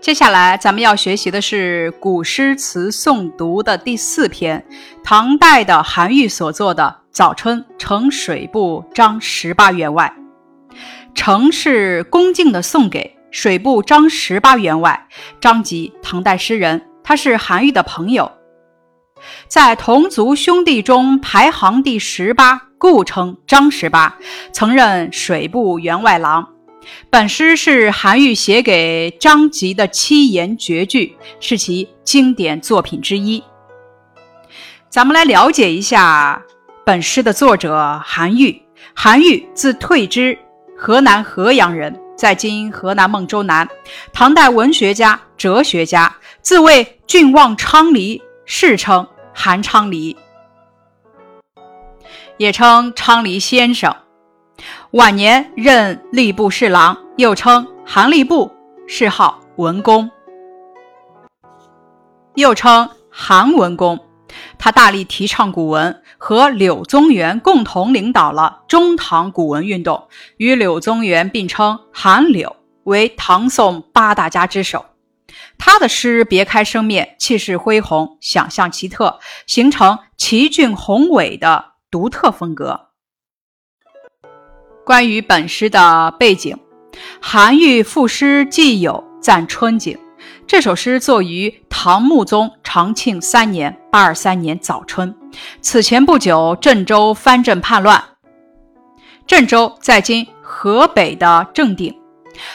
接下来咱们要学习的是古诗词诵读的第四篇，唐代的韩愈所作的《早春呈水部张十八员外》。呈是恭敬的送给水部张十八员外。张籍，唐代诗人，他是韩愈的朋友，在同族兄弟中排行第十八，故称张十八，曾任水部员外郎。本诗是韩愈写给张籍的七言绝句，是其经典作品之一。咱们来了解一下本诗的作者韩愈。韩愈字退之，河南河阳人，在今河南孟州南。唐代文学家、哲学家，自谓郡望昌黎，世称韩昌黎，也称昌黎先生。晚年任吏部侍郎，又称韩吏部，谥号文公，又称韩文公。他大力提倡古文，和柳宗元共同领导了中唐古文运动，与柳宗元并称韩柳，为唐宋八大家之首。他的诗别开生面，气势恢宏，想象奇特，形成奇峻宏伟的独特风格。关于本诗的背景，韩愈赋诗既有赞春景。这首诗作于唐穆宗长庆三年（八二三年）早春。此前不久，郑州藩镇叛乱。郑州在今河北的正定，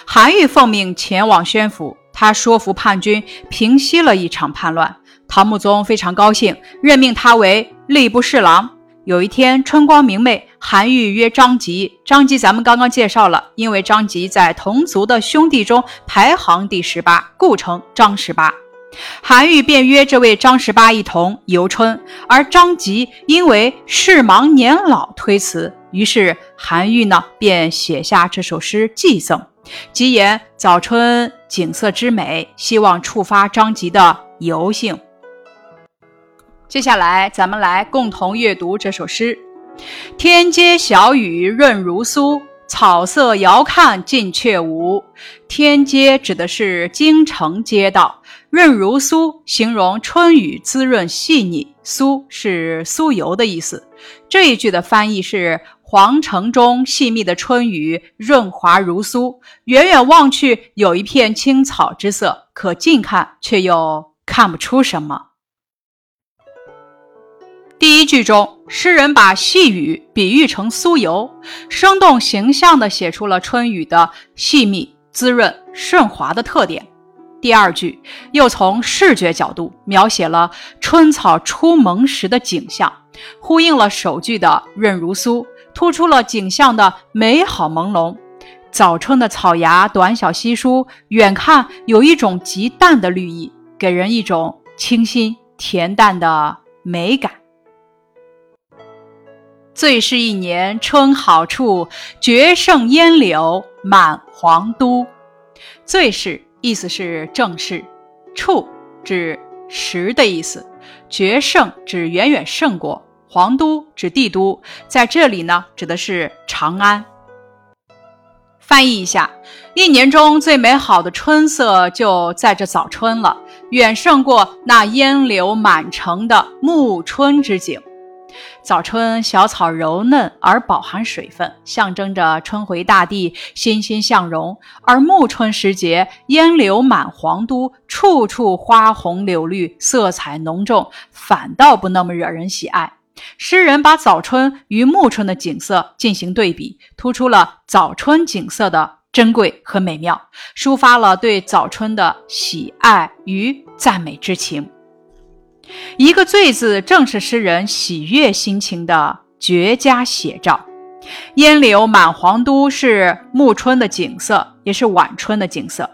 韩愈奉命前往宣抚，他说服叛军，平息了一场叛乱。唐穆宗非常高兴，任命他为吏部侍郎。有一天，春光明媚，韩愈约张籍。张籍咱们刚刚介绍了，因为张籍在同族的兄弟中排行第十八，故称张十八。韩愈便约这位张十八一同游春，而张籍因为事忙年老推辞，于是韩愈呢便写下这首诗寄赠，吉言早春景色之美，希望触发张籍的游兴。接下来，咱们来共同阅读这首诗：天街小雨润如酥，草色遥看近却无。天街指的是京城街道，润如酥形容春雨滋润细腻，酥是酥油的意思。这一句的翻译是：皇城中细密的春雨润滑如酥，远远望去有一片青草之色，可近看却又看不出什么。第一句中，诗人把细雨比喻成酥油，生动形象地写出了春雨的细密、滋润、顺滑的特点。第二句又从视觉角度描写了春草初萌时的景象，呼应了首句的润如酥，突出了景象的美好朦胧。早春的草芽短小稀疏，远看有一种极淡的绿意，给人一种清新恬淡的美感。最是一年春好处，绝胜烟柳满皇都。最是意思是正是，处指时的意思，绝胜指远远胜过，皇都指帝都，在这里呢指的是长安。翻译一下，一年中最美好的春色就在这早春了，远胜过那烟柳满城的暮春之景。早春，小草柔嫩而饱含水分，象征着春回大地、欣欣向荣；而暮春时节，烟柳满皇都，处处花红柳绿，色彩浓重，反倒不那么惹人喜爱。诗人把早春与暮春的景色进行对比，突出了早春景色的珍贵和美妙，抒发了对早春的喜爱与赞美之情。一个“醉”字，正是诗人喜悦心情的绝佳写照。烟柳满皇都是暮春的景色，也是晚春的景色。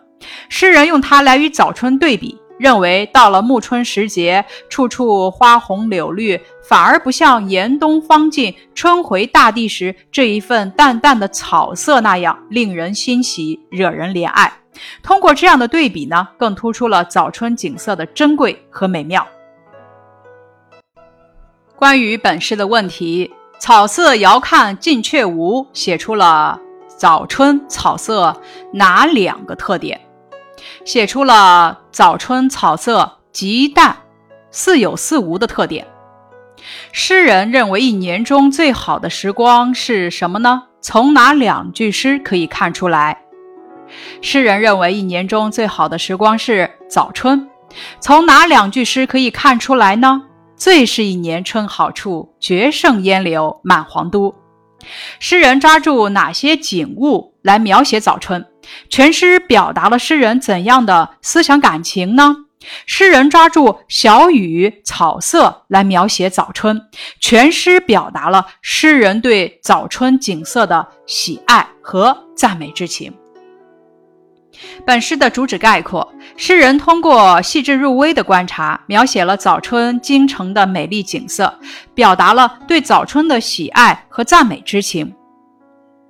诗人用它来与早春对比，认为到了暮春时节，处处花红柳绿，反而不像严冬方尽、春回大地时这一份淡淡的草色那样令人欣喜、惹人怜爱。通过这样的对比呢，更突出了早春景色的珍贵和美妙。关于本诗的问题，草色遥看近却无，写出了早春草色哪两个特点？写出了早春草色极淡、似有似无的特点。诗人认为一年中最好的时光是什么呢？从哪两句诗可以看出来？诗人认为一年中最好的时光是早春。从哪两句诗可以看出来呢？最是一年春好处，绝胜烟柳满皇都。诗人抓住哪些景物来描写早春？全诗表达了诗人怎样的思想感情呢？诗人抓住小雨、草色来描写早春，全诗表达了诗人对早春景色的喜爱和赞美之情。本诗的主旨概括：诗人通过细致入微的观察，描写了早春京城的美丽景色，表达了对早春的喜爱和赞美之情。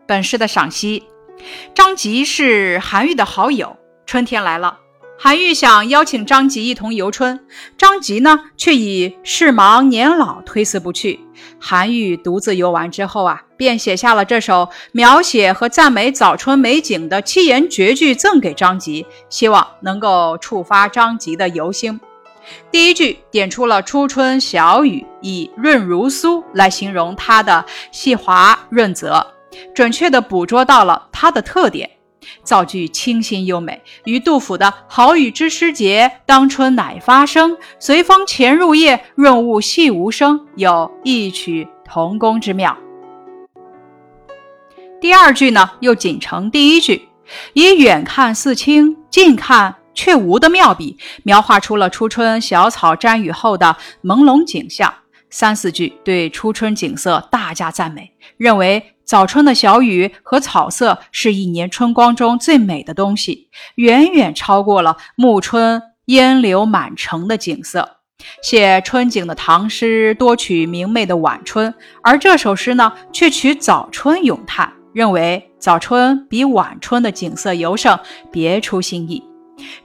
本诗的赏析：张籍是韩愈的好友，春天来了。韩愈想邀请张籍一同游春，张籍呢却以事忙年老推辞不去。韩愈独自游玩之后啊，便写下了这首描写和赞美早春美景的七言绝句，赠给张籍，希望能够触发张籍的游兴。第一句点出了初春小雨，以润如酥来形容它的细滑润泽，准确地捕捉到了它的特点。造句清新优美，与杜甫的“好雨知时节，当春乃发生，随风潜入夜，润物细无声”有异曲同工之妙。第二句呢，又紧承第一句，以远看似清，近看却无的妙笔，描画出了初春小草沾雨后的朦胧景象。三四句对初春景色大加赞美，认为。早春的小雨和草色是一年春光中最美的东西，远远超过了暮春烟柳满城的景色。写春景的唐诗多取明媚的晚春，而这首诗呢，却取早春咏叹，认为早春比晚春的景色尤胜，别出心意。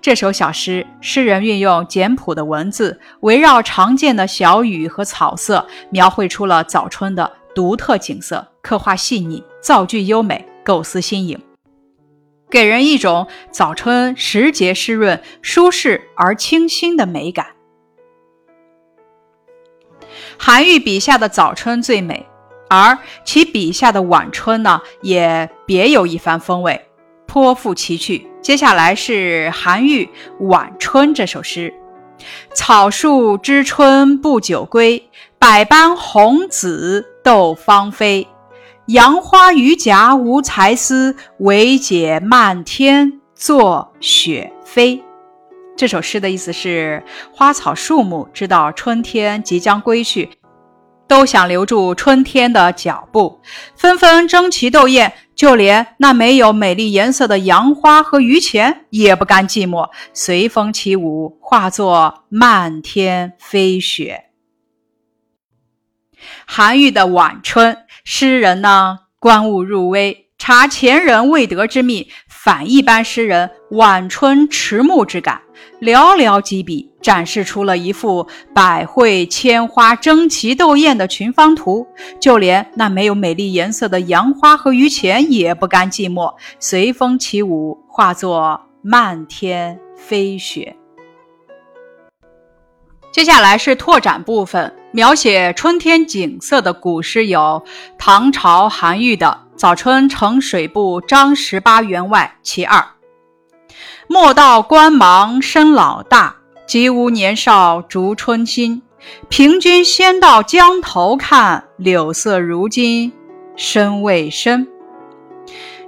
这首小诗，诗人运用简朴的文字，围绕常见的小雨和草色，描绘出了早春的独特景色。刻画细腻，造句优美，构思新颖，给人一种早春时节湿润、舒适而清新的美感。韩愈笔下的早春最美，而其笔下的晚春呢，也别有一番风味，颇富奇趣。接下来是韩愈《晚春》这首诗：草树知春不久归，百般红紫斗芳菲。杨花榆荚无才思，惟解漫天作雪飞。这首诗的意思是：花草树木知道春天即将归去，都想留住春天的脚步，纷纷争奇斗艳。就连那没有美丽颜色的杨花和榆钱也不甘寂寞，随风起舞，化作漫天飞雪。韩愈的《晚春》。诗人呢，观物入微，察前人未得之秘，反一般诗人晚春迟暮之感，寥寥几笔，展示出了一幅百卉千花争奇斗艳的群芳图。就连那没有美丽颜色的杨花和榆钱也不甘寂寞，随风起舞，化作漫天飞雪。接下来是拓展部分，描写春天景色的古诗有唐朝韩愈的《早春呈水部张十八员外其二》：“莫道官忙身老大，即无年少逐春心。凭君先到江头看，柳色如今深未深。”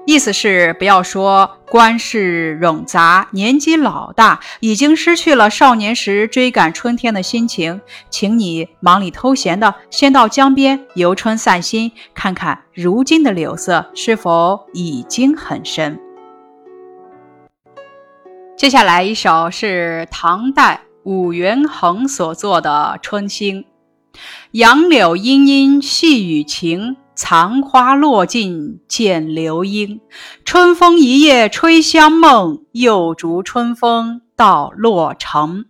意思是不要说官事冗杂，年纪老大，已经失去了少年时追赶春天的心情，请你忙里偷闲的先到江边游春散心，看看如今的柳色是否已经很深。接下来一首是唐代武元衡所作的《春兴》，杨柳阴阴细雨晴。残花落尽见流莺，春风一夜吹香梦，又逐春风到洛城。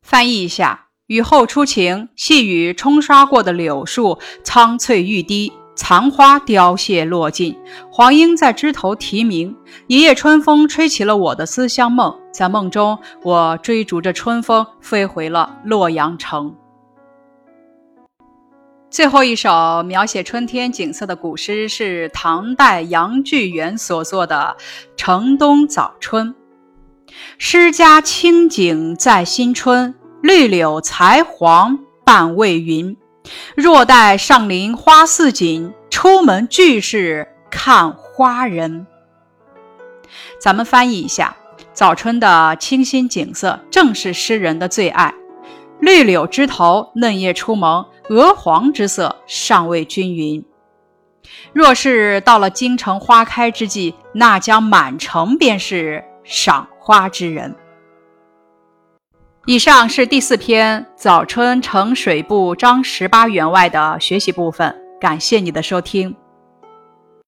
翻译一下：雨后初晴，细雨冲刷过的柳树苍翠欲滴，残花凋谢落尽，黄莺在枝头啼鸣。一夜春风吹起了我的思乡梦，在梦中，我追逐着春风飞回了洛阳城。最后一首描写春天景色的古诗是唐代杨巨源所作的《城东早春》。诗家清景在新春，绿柳才黄半未匀。若待上林花似锦，出门俱是看花人。咱们翻译一下，早春的清新景色正是诗人的最爱。绿柳枝头，嫩叶初萌，鹅黄之色尚未均匀。若是到了京城花开之际，那将满城便是赏花之人。以上是第四篇《早春呈水部》张十八员外的学习部分，感谢你的收听。